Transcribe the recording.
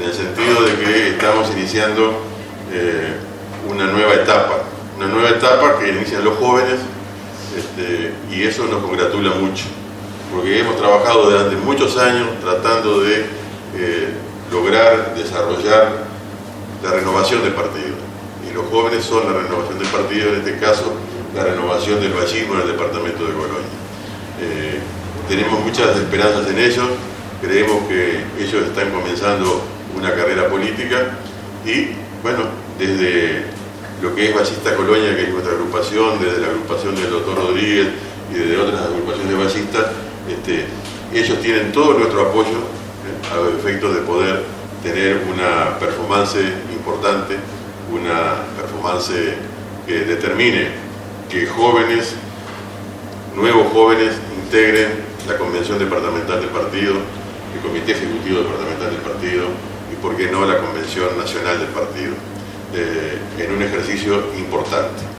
en el sentido de que estamos iniciando eh, una nueva etapa, una nueva etapa que inician los jóvenes este, y eso nos congratula mucho, porque hemos trabajado durante muchos años tratando de eh, lograr desarrollar la renovación del partido. Y los jóvenes son la renovación del partido, en este caso la renovación del vallismo en el departamento de Colonia. Eh, tenemos muchas esperanzas en ellos, creemos que ellos están comenzando una carrera política y, bueno, desde lo que es Ballista Colonia, que es nuestra agrupación, desde la agrupación del doctor Rodríguez y desde otras agrupaciones ballistas, este, ellos tienen todo nuestro apoyo eh, a los efectos de poder tener una performance importante, una performance que determine que jóvenes, nuevos jóvenes, integren la convención departamental del partido, el comité ejecutivo departamental del partido por qué no, la convención nacional del partido, eh, en un ejercicio importante.